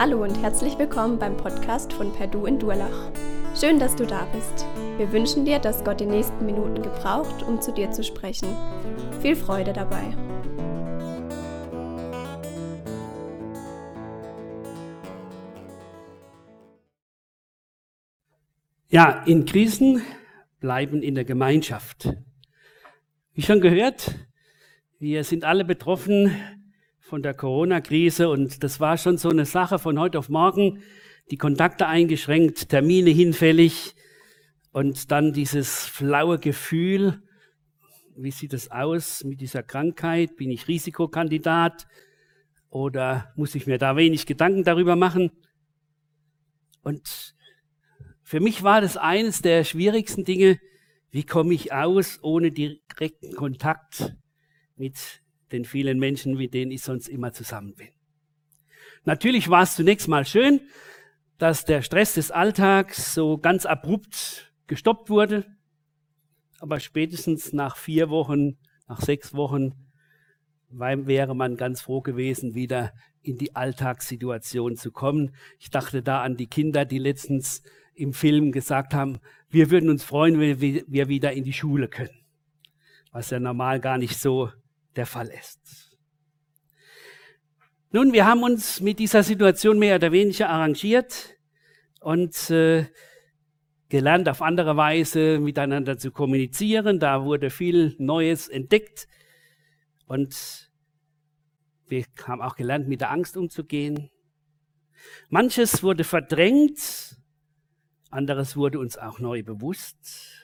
Hallo und herzlich willkommen beim Podcast von Perdu in Durlach. Schön, dass du da bist. Wir wünschen dir, dass Gott die nächsten Minuten gebraucht, um zu dir zu sprechen. Viel Freude dabei. Ja, in Krisen bleiben in der Gemeinschaft. Wie schon gehört, wir sind alle betroffen von der Corona-Krise und das war schon so eine Sache von heute auf morgen. Die Kontakte eingeschränkt, Termine hinfällig und dann dieses flaue Gefühl, wie sieht es aus mit dieser Krankheit? Bin ich Risikokandidat oder muss ich mir da wenig Gedanken darüber machen? Und für mich war das eines der schwierigsten Dinge, wie komme ich aus ohne direkten Kontakt mit den vielen Menschen, mit denen ich sonst immer zusammen bin. Natürlich war es zunächst mal schön, dass der Stress des Alltags so ganz abrupt gestoppt wurde, aber spätestens nach vier Wochen, nach sechs Wochen wäre man ganz froh gewesen, wieder in die Alltagssituation zu kommen. Ich dachte da an die Kinder, die letztens im Film gesagt haben, wir würden uns freuen, wenn wir wieder in die Schule können, was ja normal gar nicht so der Fall ist. Nun, wir haben uns mit dieser Situation mehr oder weniger arrangiert und äh, gelernt, auf andere Weise miteinander zu kommunizieren. Da wurde viel Neues entdeckt und wir haben auch gelernt, mit der Angst umzugehen. Manches wurde verdrängt, anderes wurde uns auch neu bewusst.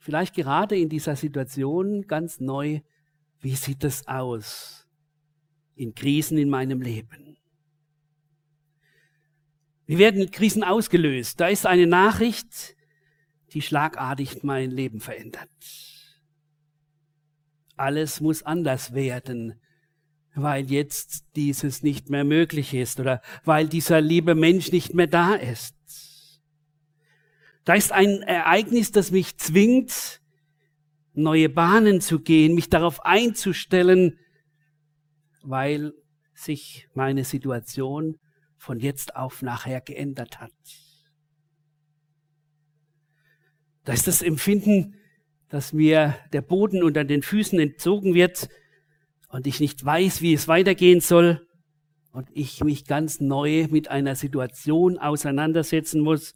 Vielleicht gerade in dieser Situation ganz neu, wie sieht es aus in Krisen in meinem Leben? Wie werden Krisen ausgelöst? Da ist eine Nachricht, die schlagartig mein Leben verändert. Alles muss anders werden, weil jetzt dieses nicht mehr möglich ist oder weil dieser liebe Mensch nicht mehr da ist. Da ist ein Ereignis, das mich zwingt, neue Bahnen zu gehen, mich darauf einzustellen, weil sich meine Situation von jetzt auf nachher geändert hat. Da ist das Empfinden, dass mir der Boden unter den Füßen entzogen wird, und ich nicht weiß, wie es weitergehen soll und ich mich ganz neu mit einer Situation auseinandersetzen muss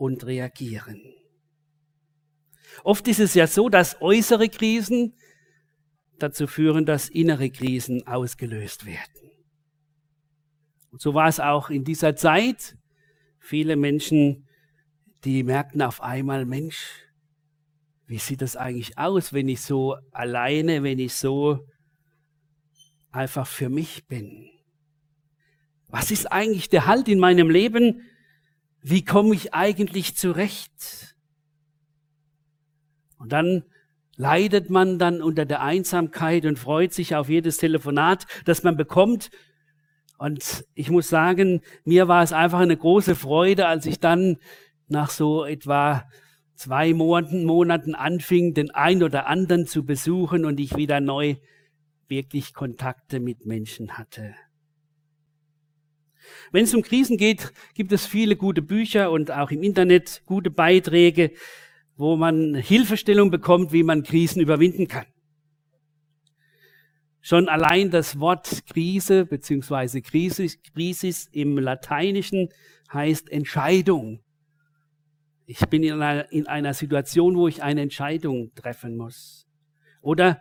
und reagieren. Oft ist es ja so, dass äußere Krisen dazu führen, dass innere Krisen ausgelöst werden. Und so war es auch in dieser Zeit. Viele Menschen, die merkten auf einmal, Mensch, wie sieht das eigentlich aus, wenn ich so alleine, wenn ich so einfach für mich bin. Was ist eigentlich der Halt in meinem Leben? Wie komme ich eigentlich zurecht? Und dann leidet man dann unter der Einsamkeit und freut sich auf jedes Telefonat, das man bekommt. Und ich muss sagen, mir war es einfach eine große Freude, als ich dann nach so etwa zwei Monaten, Monaten anfing, den ein oder anderen zu besuchen und ich wieder neu wirklich Kontakte mit Menschen hatte. Wenn es um Krisen geht, gibt es viele gute Bücher und auch im Internet gute Beiträge, wo man Hilfestellung bekommt, wie man Krisen überwinden kann. Schon allein das Wort Krise bzw. Krisis, Krisis im Lateinischen heißt Entscheidung. Ich bin in einer, in einer Situation, wo ich eine Entscheidung treffen muss. Oder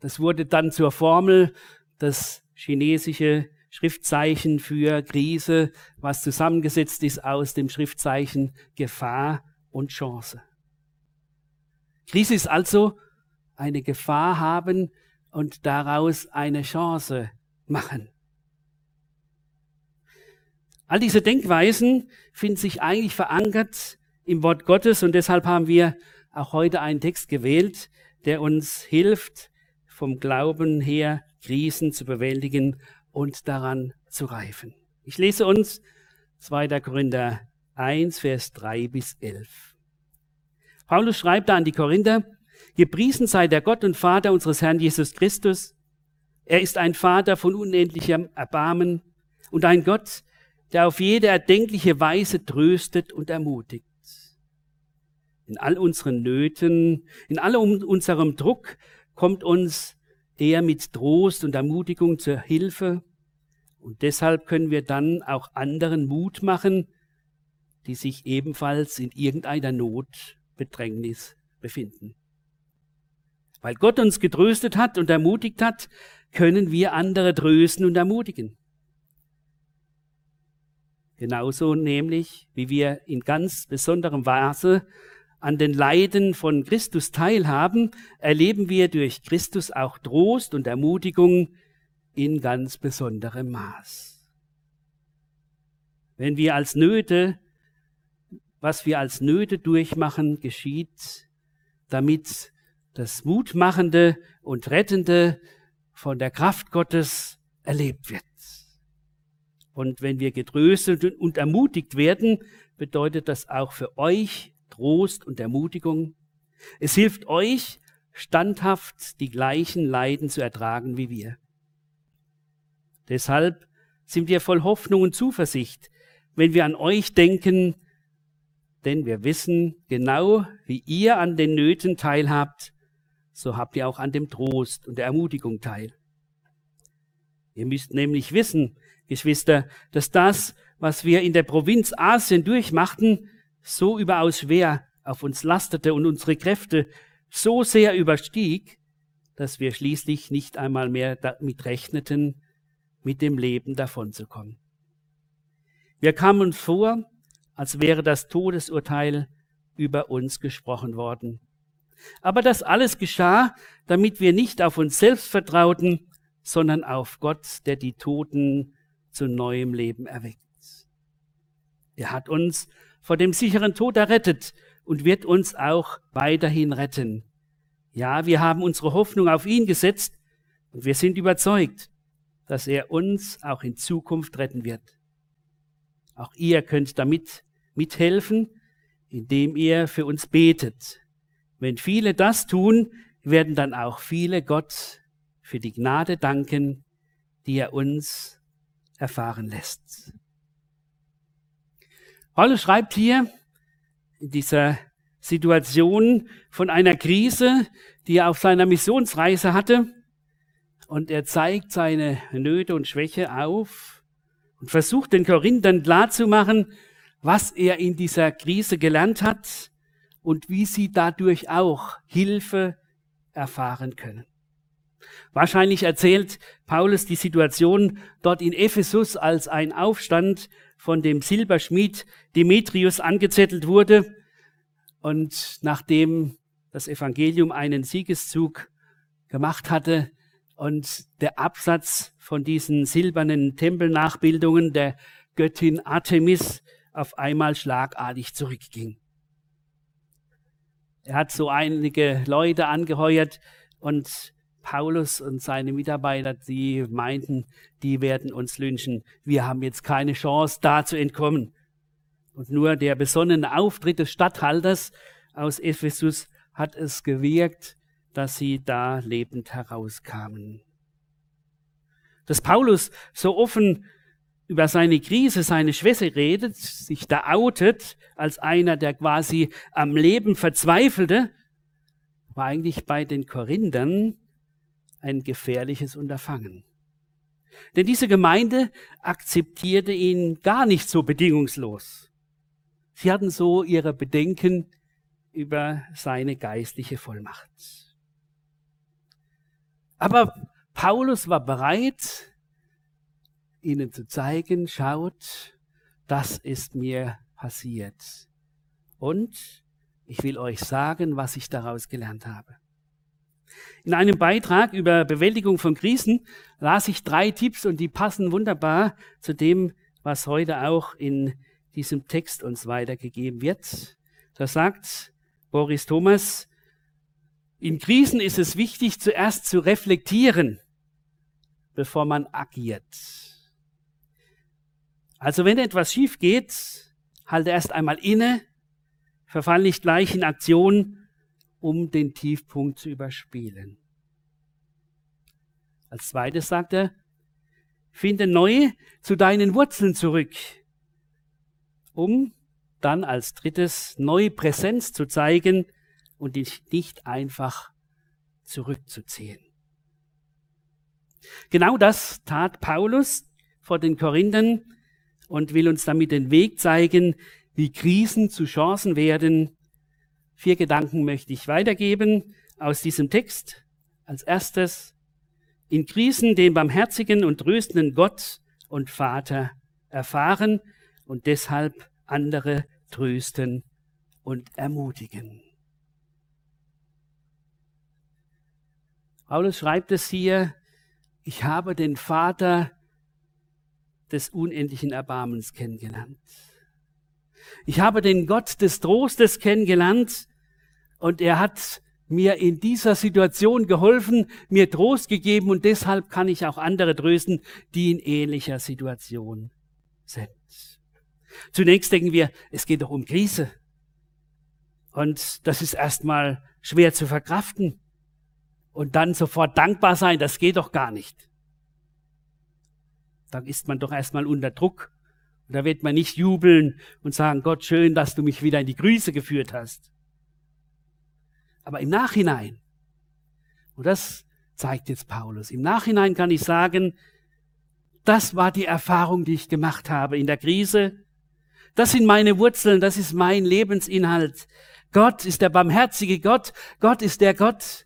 das wurde dann zur Formel, das chinesische Schriftzeichen für Krise, was zusammengesetzt ist aus dem Schriftzeichen Gefahr und Chance. Krise ist also eine Gefahr haben und daraus eine Chance machen. All diese Denkweisen finden sich eigentlich verankert im Wort Gottes und deshalb haben wir auch heute einen Text gewählt, der uns hilft, vom Glauben her Krisen zu bewältigen und daran zu reifen. Ich lese uns 2. Korinther 1, Vers 3 bis 11. Paulus schreibt da an die Korinther, Gepriesen sei der Gott und Vater unseres Herrn Jesus Christus. Er ist ein Vater von unendlichem Erbarmen, und ein Gott, der auf jede erdenkliche Weise tröstet und ermutigt. In all unseren Nöten, in allem unserem Druck kommt uns er mit Trost und Ermutigung zur Hilfe. Und deshalb können wir dann auch anderen Mut machen, die sich ebenfalls in irgendeiner Not, Bedrängnis befinden. Weil Gott uns getröstet hat und ermutigt hat, können wir andere trösten und ermutigen. Genauso nämlich, wie wir in ganz besonderem Weise an den Leiden von Christus teilhaben, erleben wir durch Christus auch Trost und Ermutigung in ganz besonderem Maß. Wenn wir als Nöte, was wir als Nöte durchmachen, geschieht, damit das Mutmachende und Rettende von der Kraft Gottes erlebt wird. Und wenn wir getröstet und ermutigt werden, bedeutet das auch für euch Trost und Ermutigung. Es hilft euch, standhaft die gleichen Leiden zu ertragen wie wir. Deshalb sind wir voll Hoffnung und Zuversicht, wenn wir an euch denken, denn wir wissen genau, wie ihr an den Nöten teilhabt, so habt ihr auch an dem Trost und der Ermutigung teil. Ihr müsst nämlich wissen, Geschwister, dass das, was wir in der Provinz Asien durchmachten, so überaus schwer auf uns lastete und unsere Kräfte so sehr überstieg, dass wir schließlich nicht einmal mehr damit rechneten, mit dem Leben davonzukommen. Wir kamen vor, als wäre das Todesurteil über uns gesprochen worden. Aber das alles geschah, damit wir nicht auf uns selbst vertrauten, sondern auf Gott, der die Toten zu neuem Leben erweckt. Er hat uns vor dem sicheren Tod errettet und wird uns auch weiterhin retten. Ja, wir haben unsere Hoffnung auf ihn gesetzt und wir sind überzeugt, dass er uns auch in Zukunft retten wird. Auch ihr könnt damit mithelfen, indem ihr für uns betet. Wenn viele das tun, werden dann auch viele Gott für die Gnade danken, die er uns erfahren lässt. Paulus schreibt hier in dieser Situation von einer Krise, die er auf seiner Missionsreise hatte. Und er zeigt seine Nöte und Schwäche auf und versucht den Korinthern klarzumachen, was er in dieser Krise gelernt hat und wie sie dadurch auch Hilfe erfahren können. Wahrscheinlich erzählt Paulus die Situation dort in Ephesus, als ein Aufstand von dem Silberschmied Demetrius angezettelt wurde und nachdem das Evangelium einen Siegeszug gemacht hatte und der Absatz von diesen silbernen Tempelnachbildungen der Göttin Artemis auf einmal schlagartig zurückging. Er hat so einige Leute angeheuert und Paulus und seine Mitarbeiter, die meinten, die werden uns lynchen. Wir haben jetzt keine Chance, da zu entkommen. Und nur der besonnene Auftritt des Statthalters aus Ephesus hat es gewirkt, dass sie da lebend herauskamen. Dass Paulus so offen über seine Krise, seine Schwäche redet, sich da outet als einer, der quasi am Leben verzweifelte, war eigentlich bei den Korinthern ein gefährliches Unterfangen. Denn diese Gemeinde akzeptierte ihn gar nicht so bedingungslos. Sie hatten so ihre Bedenken über seine geistliche Vollmacht. Aber Paulus war bereit, ihnen zu zeigen, schaut, das ist mir passiert. Und ich will euch sagen, was ich daraus gelernt habe. In einem Beitrag über Bewältigung von Krisen las ich drei Tipps und die passen wunderbar zu dem, was heute auch in diesem Text uns weitergegeben wird. Da sagt Boris Thomas, in Krisen ist es wichtig, zuerst zu reflektieren, bevor man agiert. Also wenn etwas schief geht, halte erst einmal inne, verfall nicht gleich in Aktion, um den Tiefpunkt zu überspielen. Als zweites sagt er, finde neu zu deinen Wurzeln zurück, um dann als drittes neu Präsenz zu zeigen und dich nicht einfach zurückzuziehen. Genau das tat Paulus vor den Korinthern und will uns damit den Weg zeigen, wie Krisen zu Chancen werden. Vier Gedanken möchte ich weitergeben aus diesem Text. Als erstes, in Krisen den barmherzigen und tröstenden Gott und Vater erfahren und deshalb andere trösten und ermutigen. Paulus schreibt es hier, ich habe den Vater des unendlichen Erbarmens kennengelernt. Ich habe den Gott des Trostes kennengelernt und er hat mir in dieser Situation geholfen, mir Trost gegeben und deshalb kann ich auch andere trösten, die in ähnlicher Situation sind. Zunächst denken wir, es geht doch um Krise. Und das ist erstmal schwer zu verkraften. Und dann sofort dankbar sein, das geht doch gar nicht. Da ist man doch erstmal unter Druck. Und da wird man nicht jubeln und sagen, Gott, schön, dass du mich wieder in die Grüße geführt hast. Aber im Nachhinein, und das zeigt jetzt Paulus, im Nachhinein kann ich sagen, das war die Erfahrung, die ich gemacht habe in der Krise. Das sind meine Wurzeln, das ist mein Lebensinhalt. Gott ist der barmherzige Gott. Gott ist der Gott,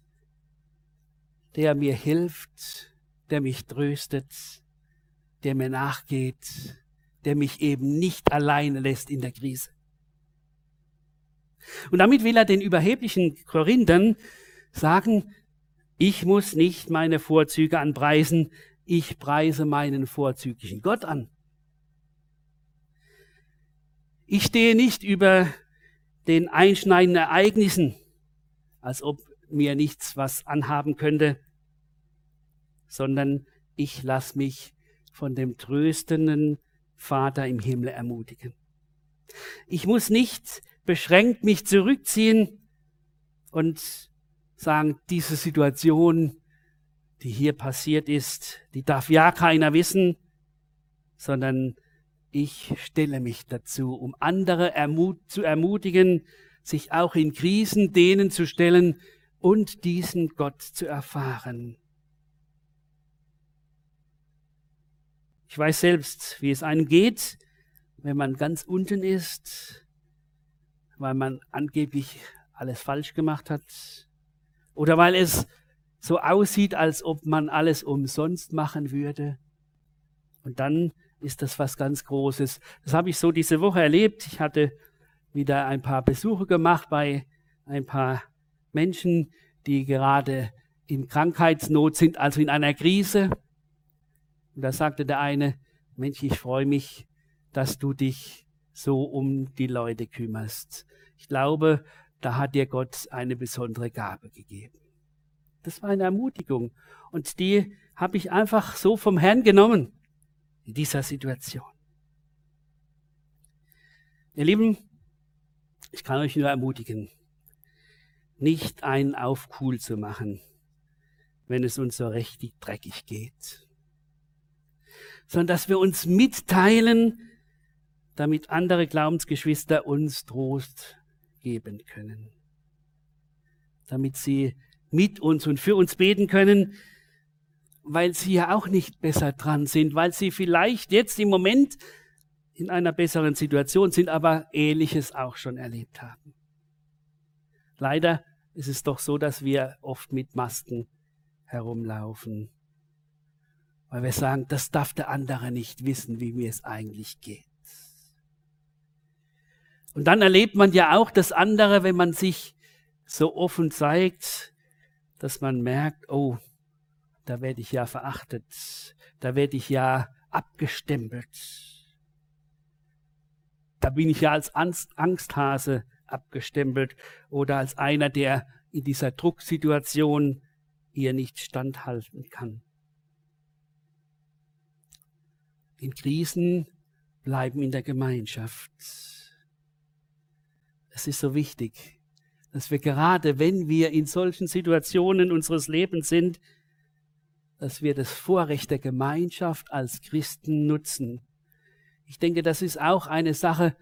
der mir hilft, der mich tröstet, der mir nachgeht, der mich eben nicht alleine lässt in der Krise. Und damit will er den überheblichen Korinthern sagen, ich muss nicht meine Vorzüge anpreisen, ich preise meinen vorzüglichen Gott an. Ich stehe nicht über den einschneidenden Ereignissen, als ob mir nichts was anhaben könnte, sondern ich lasse mich von dem tröstenden Vater im Himmel ermutigen. Ich muss nicht beschränkt mich zurückziehen und sagen, diese Situation, die hier passiert ist, die darf ja keiner wissen, sondern ich stelle mich dazu, um andere ermut zu ermutigen, sich auch in Krisen denen zu stellen und diesen Gott zu erfahren. Ich weiß selbst, wie es einem geht, wenn man ganz unten ist, weil man angeblich alles falsch gemacht hat oder weil es so aussieht, als ob man alles umsonst machen würde. Und dann ist das was ganz Großes. Das habe ich so diese Woche erlebt. Ich hatte wieder ein paar Besuche gemacht bei ein paar Menschen, die gerade in Krankheitsnot sind, also in einer Krise. Und da sagte der eine, Mensch, ich freue mich, dass du dich so um die Leute kümmerst. Ich glaube, da hat dir Gott eine besondere Gabe gegeben. Das war eine Ermutigung. Und die habe ich einfach so vom Herrn genommen in dieser Situation. Ihr Lieben, ich kann euch nur ermutigen, nicht einen auf cool zu machen, wenn es uns so richtig dreckig geht, sondern dass wir uns mitteilen, damit andere Glaubensgeschwister uns Trost geben können. Damit sie mit uns und für uns beten können, weil sie ja auch nicht besser dran sind, weil sie vielleicht jetzt im Moment in einer besseren Situation sind, aber ähnliches auch schon erlebt haben. Leider ist es doch so, dass wir oft mit Masken herumlaufen, weil wir sagen, das darf der andere nicht wissen, wie mir es eigentlich geht. Und dann erlebt man ja auch das andere, wenn man sich so offen zeigt, dass man merkt, oh, da werde ich ja verachtet, da werde ich ja abgestempelt. Da bin ich ja als Angsthase abgestempelt oder als einer, der in dieser Drucksituation ihr nicht standhalten kann. In Krisen bleiben in der Gemeinschaft. Es ist so wichtig, dass wir gerade, wenn wir in solchen Situationen unseres Lebens sind, dass wir das Vorrecht der Gemeinschaft als Christen nutzen. Ich denke, das ist auch eine Sache,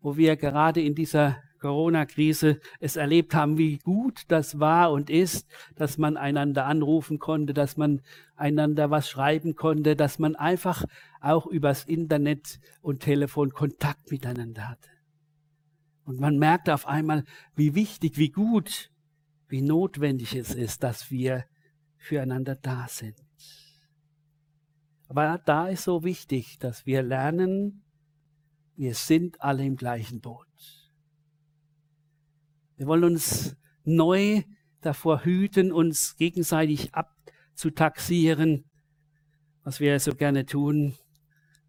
wo wir gerade in dieser Corona-Krise es erlebt haben, wie gut das war und ist, dass man einander anrufen konnte, dass man einander was schreiben konnte, dass man einfach auch übers Internet und Telefon Kontakt miteinander hatte. Und man merkt auf einmal, wie wichtig, wie gut, wie notwendig es ist, dass wir füreinander da sind. Aber da ist so wichtig, dass wir lernen, wir sind alle im gleichen Boot. Wir wollen uns neu davor hüten, uns gegenseitig abzutaxieren, was wir so gerne tun,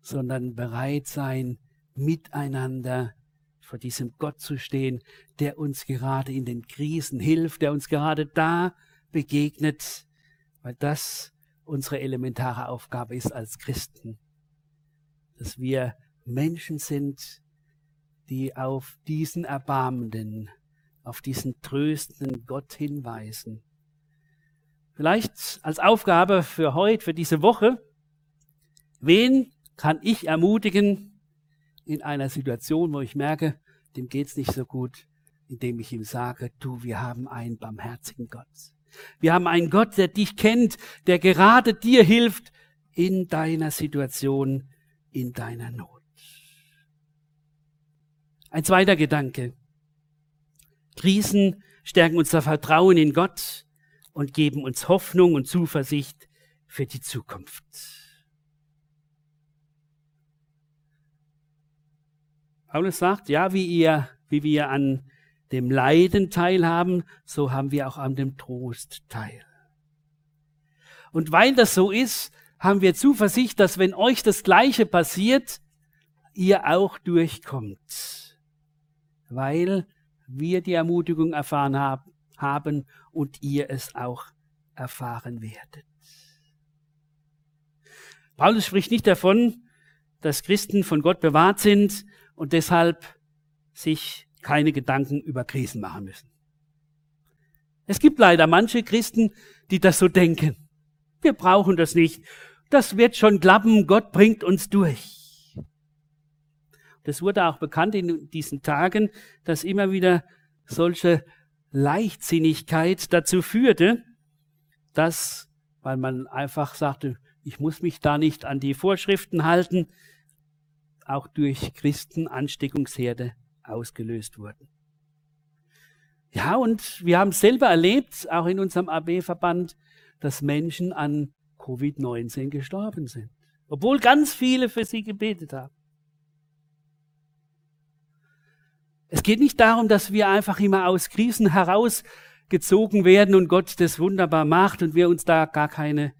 sondern bereit sein, miteinander vor diesem Gott zu stehen, der uns gerade in den Krisen hilft, der uns gerade da begegnet, weil das unsere elementare Aufgabe ist als Christen, dass wir Menschen sind, die auf diesen erbarmenden, auf diesen tröstenden Gott hinweisen. Vielleicht als Aufgabe für heute, für diese Woche, wen kann ich ermutigen in einer Situation, wo ich merke, dem geht's nicht so gut, indem ich ihm sage, du, wir haben einen barmherzigen Gott. Wir haben einen Gott, der dich kennt, der gerade dir hilft in deiner Situation, in deiner Not. Ein zweiter Gedanke. Krisen stärken unser Vertrauen in Gott und geben uns Hoffnung und Zuversicht für die Zukunft. Paulus sagt, ja, wie ihr, wie wir an dem Leiden teilhaben, so haben wir auch an dem Trost teil. Und weil das so ist, haben wir Zuversicht, dass wenn euch das Gleiche passiert, ihr auch durchkommt. Weil wir die Ermutigung erfahren haben und ihr es auch erfahren werdet. Paulus spricht nicht davon, dass Christen von Gott bewahrt sind und deshalb sich keine Gedanken über Krisen machen müssen. Es gibt leider manche Christen, die das so denken. Wir brauchen das nicht. Das wird schon klappen. Gott bringt uns durch. Das wurde auch bekannt in diesen Tagen, dass immer wieder solche Leichtsinnigkeit dazu führte, dass, weil man einfach sagte, ich muss mich da nicht an die Vorschriften halten, auch durch Christen Ansteckungsherde ausgelöst wurden. Ja, und wir haben selber erlebt, auch in unserem AB-Verband, dass Menschen an Covid-19 gestorben sind, obwohl ganz viele für sie gebetet haben. Es geht nicht darum, dass wir einfach immer aus Krisen herausgezogen werden und Gott das wunderbar macht und wir uns da gar keine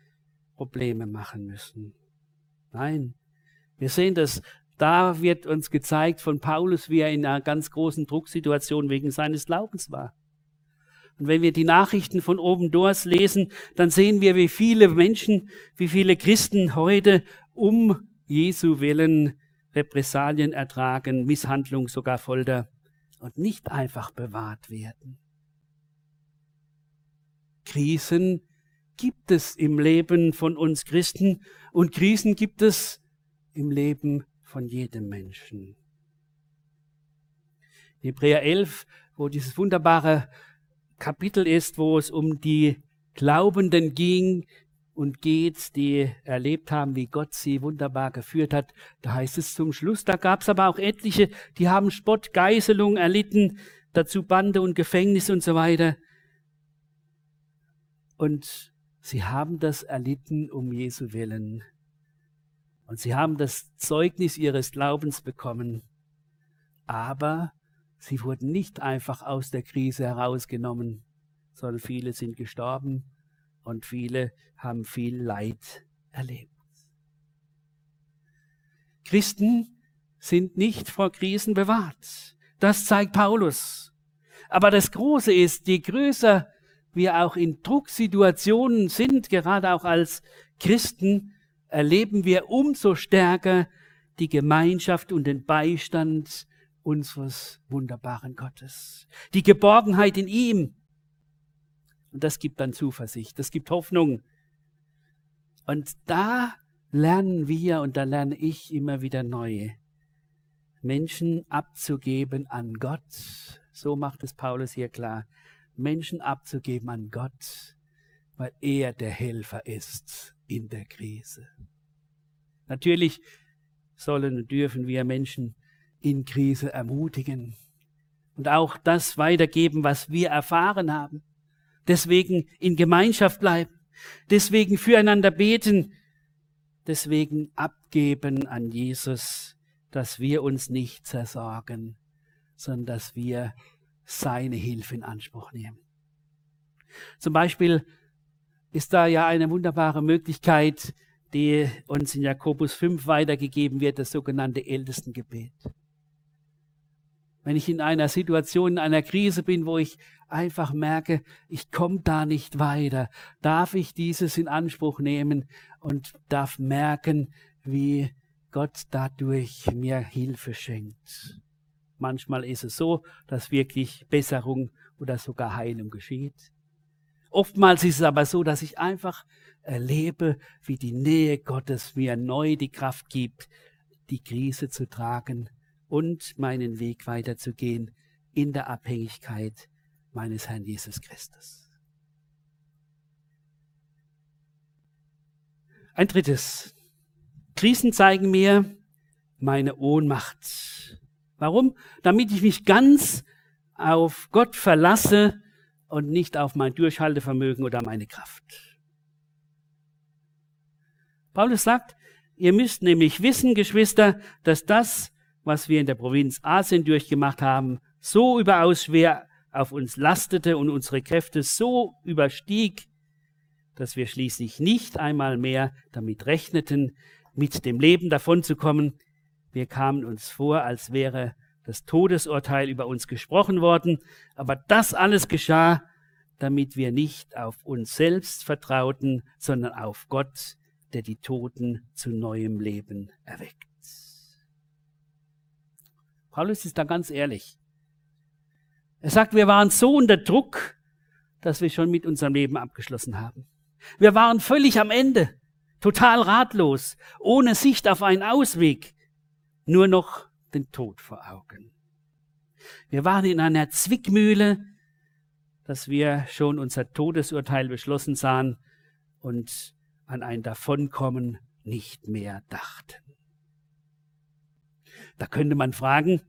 Probleme machen müssen. Nein, wir sehen das da wird uns gezeigt von Paulus, wie er in einer ganz großen Drucksituation wegen seines Glaubens war. Und wenn wir die Nachrichten von oben durch lesen, dann sehen wir, wie viele Menschen, wie viele Christen heute um Jesu willen Repressalien ertragen, Misshandlung, sogar Folter und nicht einfach bewahrt werden. Krisen gibt es im Leben von uns Christen und Krisen gibt es im Leben von jedem Menschen. Hebräer 11, wo dieses wunderbare Kapitel ist, wo es um die Glaubenden ging und geht, die erlebt haben, wie Gott sie wunderbar geführt hat. Da heißt es zum Schluss, da gab es aber auch etliche, die haben Spott, Geißelung erlitten, dazu Bande und Gefängnis und so weiter. Und sie haben das erlitten um Jesu willen. Und sie haben das Zeugnis ihres Glaubens bekommen. Aber sie wurden nicht einfach aus der Krise herausgenommen, sondern viele sind gestorben und viele haben viel Leid erlebt. Christen sind nicht vor Krisen bewahrt. Das zeigt Paulus. Aber das Große ist, je größer wir auch in Drucksituationen sind, gerade auch als Christen, erleben wir umso stärker die Gemeinschaft und den Beistand unseres wunderbaren Gottes. Die Geborgenheit in ihm. Und das gibt dann Zuversicht, das gibt Hoffnung. Und da lernen wir und da lerne ich immer wieder neu, Menschen abzugeben an Gott. So macht es Paulus hier klar. Menschen abzugeben an Gott, weil er der Helfer ist in der Krise. Natürlich sollen und dürfen wir Menschen in Krise ermutigen und auch das weitergeben, was wir erfahren haben. Deswegen in Gemeinschaft bleiben, deswegen füreinander beten, deswegen abgeben an Jesus, dass wir uns nicht zersorgen, sondern dass wir seine Hilfe in Anspruch nehmen. Zum Beispiel ist da ja eine wunderbare Möglichkeit, die uns in Jakobus 5 weitergegeben wird, das sogenannte Ältestengebet. Wenn ich in einer Situation, in einer Krise bin, wo ich einfach merke, ich komme da nicht weiter, darf ich dieses in Anspruch nehmen und darf merken, wie Gott dadurch mir Hilfe schenkt. Manchmal ist es so, dass wirklich Besserung oder sogar Heilung geschieht. Oftmals ist es aber so, dass ich einfach erlebe, wie die Nähe Gottes mir neu die Kraft gibt, die Krise zu tragen und meinen Weg weiterzugehen in der Abhängigkeit meines Herrn Jesus Christus. Ein drittes. Krisen zeigen mir meine Ohnmacht. Warum? Damit ich mich ganz auf Gott verlasse und nicht auf mein Durchhaltevermögen oder meine Kraft. Paulus sagt, ihr müsst nämlich wissen, Geschwister, dass das, was wir in der Provinz Asien durchgemacht haben, so überaus schwer auf uns lastete und unsere Kräfte so überstieg, dass wir schließlich nicht einmal mehr damit rechneten, mit dem Leben davonzukommen, wir kamen uns vor, als wäre das Todesurteil über uns gesprochen worden, aber das alles geschah, damit wir nicht auf uns selbst vertrauten, sondern auf Gott, der die Toten zu neuem Leben erweckt. Paulus ist da ganz ehrlich. Er sagt, wir waren so unter Druck, dass wir schon mit unserem Leben abgeschlossen haben. Wir waren völlig am Ende, total ratlos, ohne Sicht auf einen Ausweg nur noch den Tod vor Augen. Wir waren in einer Zwickmühle, dass wir schon unser Todesurteil beschlossen sahen und an ein Davonkommen nicht mehr dachten. Da könnte man fragen,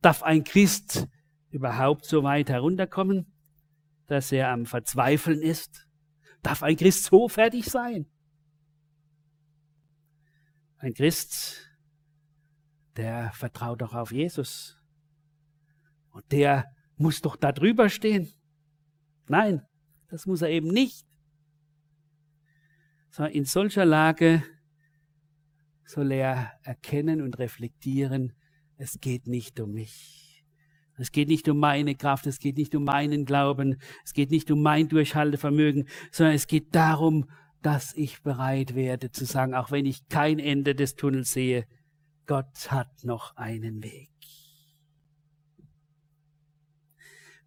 darf ein Christ überhaupt so weit herunterkommen, dass er am Verzweifeln ist? Darf ein Christ so fertig sein? Ein Christ der vertraut doch auf Jesus. Und der muss doch da drüber stehen. Nein, das muss er eben nicht. Sondern in solcher Lage soll er erkennen und reflektieren, es geht nicht um mich. Es geht nicht um meine Kraft, es geht nicht um meinen Glauben, es geht nicht um mein Durchhaltevermögen, sondern es geht darum, dass ich bereit werde zu sagen, auch wenn ich kein Ende des Tunnels sehe, Gott hat noch einen Weg.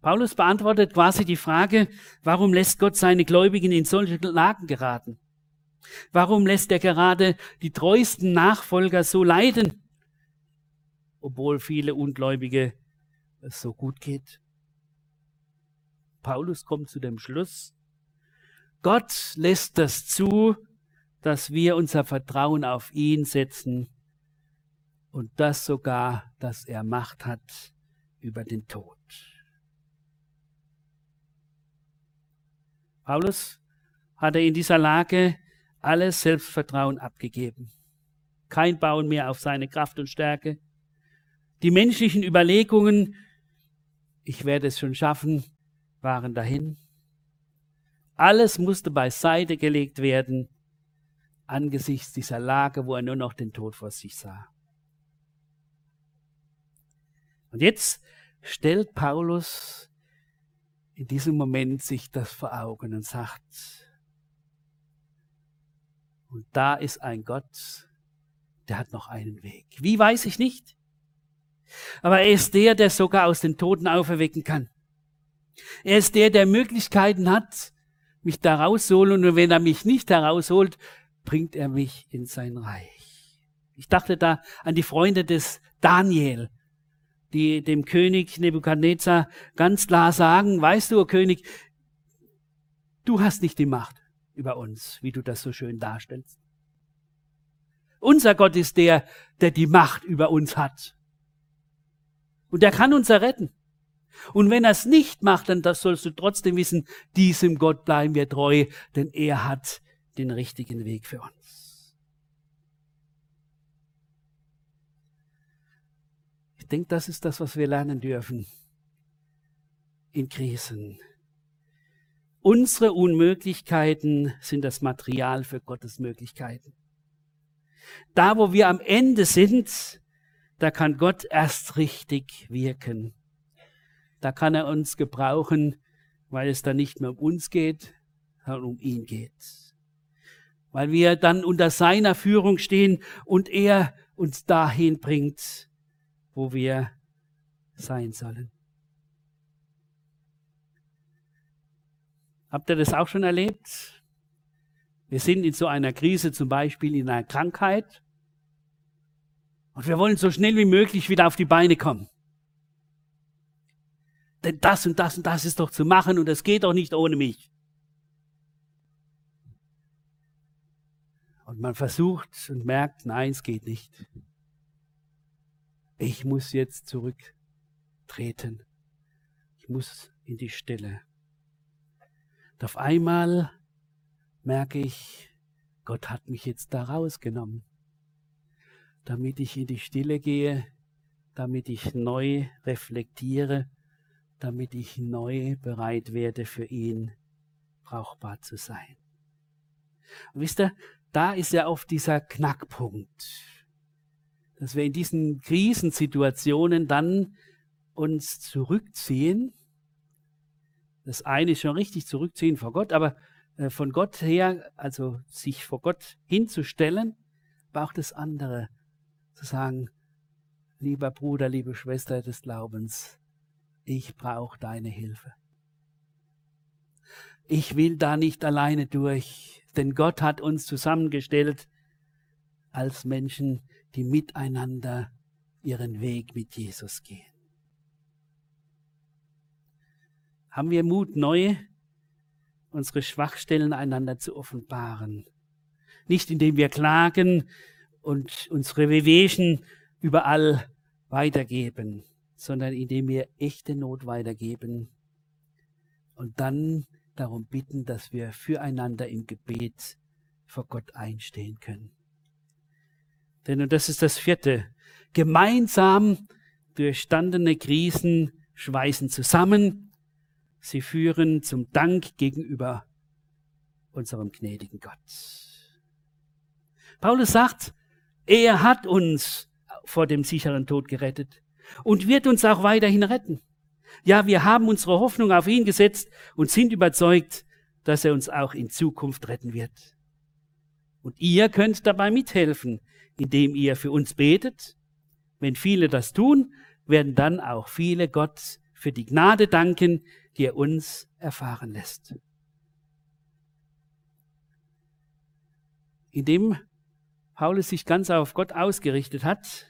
Paulus beantwortet quasi die Frage, warum lässt Gott seine Gläubigen in solche Lagen geraten? Warum lässt er gerade die treuesten Nachfolger so leiden, obwohl viele Ungläubige es so gut geht? Paulus kommt zu dem Schluss, Gott lässt das zu, dass wir unser Vertrauen auf ihn setzen und das sogar, dass er Macht hat über den Tod. Paulus hatte in dieser Lage alles Selbstvertrauen abgegeben. Kein Bauen mehr auf seine Kraft und Stärke. Die menschlichen Überlegungen, ich werde es schon schaffen, waren dahin. Alles musste beiseite gelegt werden angesichts dieser Lage, wo er nur noch den Tod vor sich sah. Und jetzt stellt Paulus in diesem Moment sich das vor Augen und sagt, und da ist ein Gott, der hat noch einen Weg. Wie weiß ich nicht? Aber er ist der, der sogar aus den Toten auferwecken kann. Er ist der, der Möglichkeiten hat, mich da rausholen und wenn er mich nicht herausholt, bringt er mich in sein Reich. Ich dachte da an die Freunde des Daniel, die dem König Nebukadnezar ganz klar sagen, weißt du, König, du hast nicht die Macht über uns, wie du das so schön darstellst. Unser Gott ist der, der die Macht über uns hat. Und der kann uns erretten. Und wenn er es nicht macht, dann das sollst du trotzdem wissen, diesem Gott bleiben wir treu, denn er hat den richtigen Weg für uns. Ich denke, das ist das, was wir lernen dürfen in Krisen. Unsere Unmöglichkeiten sind das Material für Gottes Möglichkeiten. Da, wo wir am Ende sind, da kann Gott erst richtig wirken. Da kann er uns gebrauchen, weil es dann nicht mehr um uns geht, sondern um ihn geht. Weil wir dann unter seiner Führung stehen und er uns dahin bringt, wo wir sein sollen. Habt ihr das auch schon erlebt? Wir sind in so einer Krise, zum Beispiel in einer Krankheit, und wir wollen so schnell wie möglich wieder auf die Beine kommen. Denn das und das und das ist doch zu machen und es geht doch nicht ohne mich. Und man versucht und merkt, nein, es geht nicht. Ich muss jetzt zurücktreten. Ich muss in die Stille. Und auf einmal merke ich, Gott hat mich jetzt da rausgenommen damit ich in die Stille gehe, damit ich neu reflektiere, damit ich neu bereit werde, für ihn brauchbar zu sein. Und wisst ihr, da ist ja oft dieser Knackpunkt, dass wir in diesen Krisensituationen dann uns zurückziehen. Das eine ist schon richtig zurückziehen vor Gott, aber äh, von Gott her, also sich vor Gott hinzustellen, braucht das andere zu sagen, lieber Bruder, liebe Schwester des Glaubens, ich brauche deine Hilfe. Ich will da nicht alleine durch, denn Gott hat uns zusammengestellt als Menschen, die miteinander ihren Weg mit Jesus gehen. Haben wir Mut, neu unsere Schwachstellen einander zu offenbaren? Nicht indem wir klagen, und unsere Wehwehchen überall weitergeben, sondern indem wir echte Not weitergeben und dann darum bitten, dass wir füreinander im Gebet vor Gott einstehen können. Denn, und das ist das vierte, gemeinsam durchstandene Krisen schweißen zusammen, sie führen zum Dank gegenüber unserem gnädigen Gott. Paulus sagt, er hat uns vor dem sicheren Tod gerettet und wird uns auch weiterhin retten. Ja, wir haben unsere Hoffnung auf ihn gesetzt und sind überzeugt, dass er uns auch in Zukunft retten wird. Und ihr könnt dabei mithelfen, indem ihr für uns betet. Wenn viele das tun, werden dann auch viele Gott für die Gnade danken, die er uns erfahren lässt. Indem Paulus sich ganz auf Gott ausgerichtet hat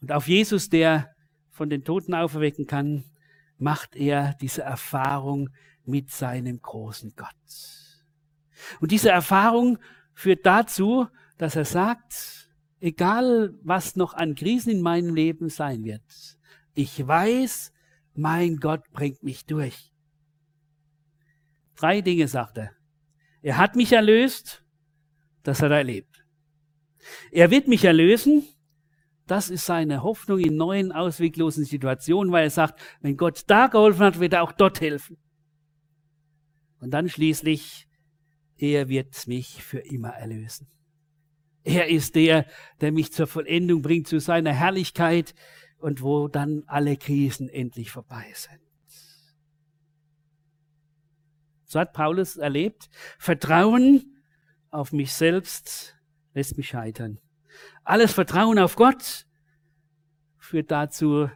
und auf Jesus, der von den Toten auferwecken kann, macht er diese Erfahrung mit seinem großen Gott. Und diese Erfahrung führt dazu, dass er sagt, egal was noch an Krisen in meinem Leben sein wird, ich weiß, mein Gott bringt mich durch. Drei Dinge sagt er. Er hat mich erlöst, das hat er erlebt. Er wird mich erlösen. Das ist seine Hoffnung in neuen, ausweglosen Situationen, weil er sagt, wenn Gott da geholfen hat, wird er auch dort helfen. Und dann schließlich, er wird mich für immer erlösen. Er ist der, der mich zur Vollendung bringt, zu seiner Herrlichkeit und wo dann alle Krisen endlich vorbei sind. So hat Paulus erlebt. Vertrauen auf mich selbst lässt mich scheitern. Alles Vertrauen auf Gott führt dazu,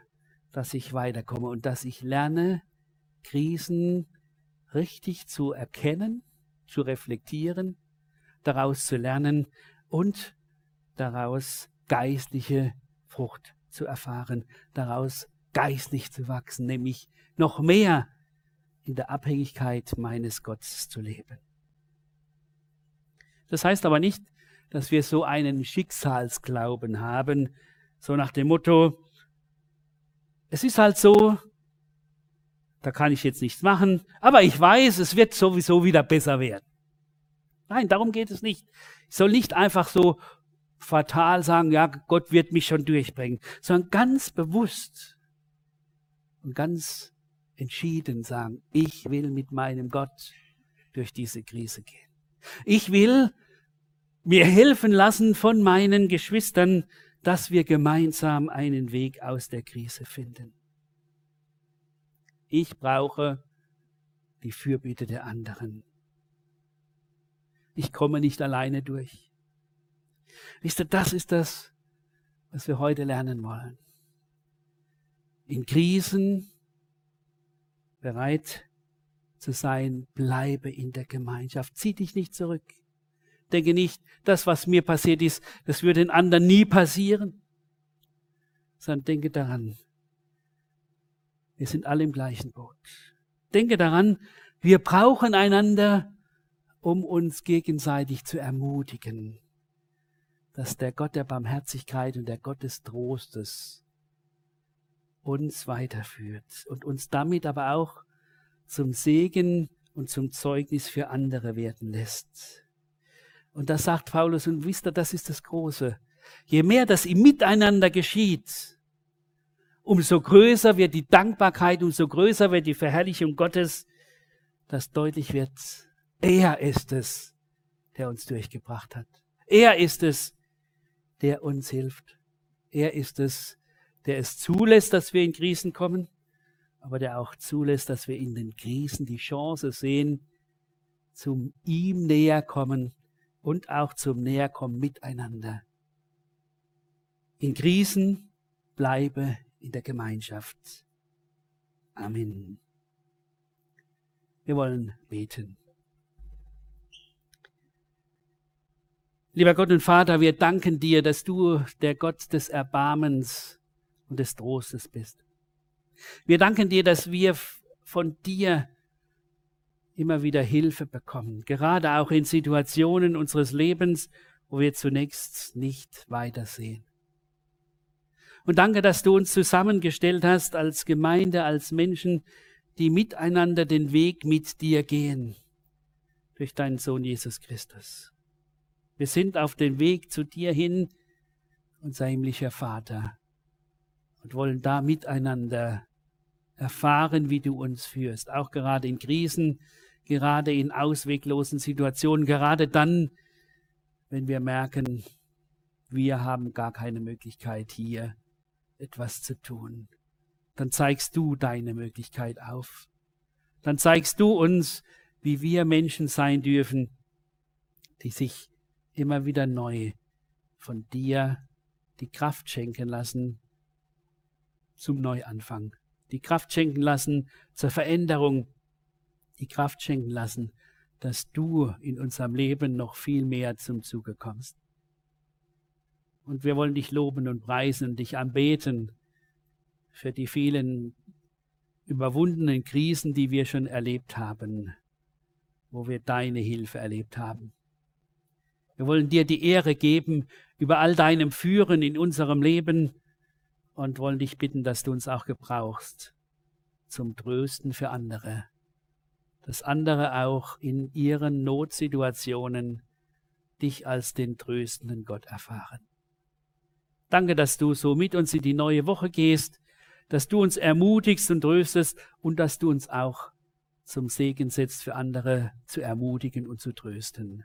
dass ich weiterkomme und dass ich lerne, Krisen richtig zu erkennen, zu reflektieren, daraus zu lernen und daraus geistliche Frucht zu erfahren, daraus geistlich zu wachsen, nämlich noch mehr in der Abhängigkeit meines Gottes zu leben. Das heißt aber nicht, dass wir so einen Schicksalsglauben haben, so nach dem Motto, es ist halt so, da kann ich jetzt nichts machen, aber ich weiß, es wird sowieso wieder besser werden. Nein, darum geht es nicht. Ich soll nicht einfach so fatal sagen, ja, Gott wird mich schon durchbringen, sondern ganz bewusst und ganz entschieden sagen, ich will mit meinem Gott durch diese Krise gehen. Ich will mir helfen lassen von meinen Geschwistern, dass wir gemeinsam einen Weg aus der Krise finden. Ich brauche die Fürbitte der anderen. Ich komme nicht alleine durch. Wisst ihr, das ist das, was wir heute lernen wollen. In Krisen bereit zu sein, bleibe in der Gemeinschaft. Zieh dich nicht zurück. Denke nicht, das, was mir passiert ist, das würde den anderen nie passieren, sondern denke daran, wir sind alle im gleichen Boot. Denke daran, wir brauchen einander, um uns gegenseitig zu ermutigen, dass der Gott der Barmherzigkeit und der Gott des Trostes uns weiterführt und uns damit aber auch zum Segen und zum Zeugnis für andere werden lässt. Und das sagt Paulus, und wisst ihr, das ist das Große. Je mehr das im Miteinander geschieht, umso größer wird die Dankbarkeit, umso größer wird die Verherrlichung Gottes, dass deutlich wird, er ist es, der uns durchgebracht hat. Er ist es, der uns hilft. Er ist es, der es zulässt, dass wir in Krisen kommen, aber der auch zulässt, dass wir in den Krisen die Chance sehen, zum ihm näher kommen und auch zum Näherkommen miteinander. In Krisen bleibe in der Gemeinschaft. Amen. Wir wollen beten. Lieber Gott und Vater, wir danken dir, dass du der Gott des Erbarmens und des Trostes bist. Wir danken dir, dass wir von dir immer wieder Hilfe bekommen, gerade auch in Situationen unseres Lebens, wo wir zunächst nicht weitersehen. Und danke, dass du uns zusammengestellt hast als Gemeinde, als Menschen, die miteinander den Weg mit dir gehen, durch deinen Sohn Jesus Christus. Wir sind auf dem Weg zu dir hin, unser himmlischer Vater, und wollen da miteinander erfahren, wie du uns führst, auch gerade in Krisen, gerade in ausweglosen Situationen, gerade dann, wenn wir merken, wir haben gar keine Möglichkeit hier etwas zu tun. Dann zeigst du deine Möglichkeit auf. Dann zeigst du uns, wie wir Menschen sein dürfen, die sich immer wieder neu von dir die Kraft schenken lassen zum Neuanfang, die Kraft schenken lassen zur Veränderung, die Kraft schenken lassen, dass du in unserem Leben noch viel mehr zum Zuge kommst. Und wir wollen dich loben und preisen und dich anbeten für die vielen überwundenen Krisen, die wir schon erlebt haben, wo wir deine Hilfe erlebt haben. Wir wollen dir die Ehre geben über all deinem Führen in unserem Leben und wollen dich bitten, dass du uns auch gebrauchst zum Trösten für andere dass andere auch in ihren Notsituationen dich als den tröstenden Gott erfahren. Danke, dass du so mit uns in die neue Woche gehst, dass du uns ermutigst und tröstest und dass du uns auch zum Segen setzt für andere zu ermutigen und zu trösten.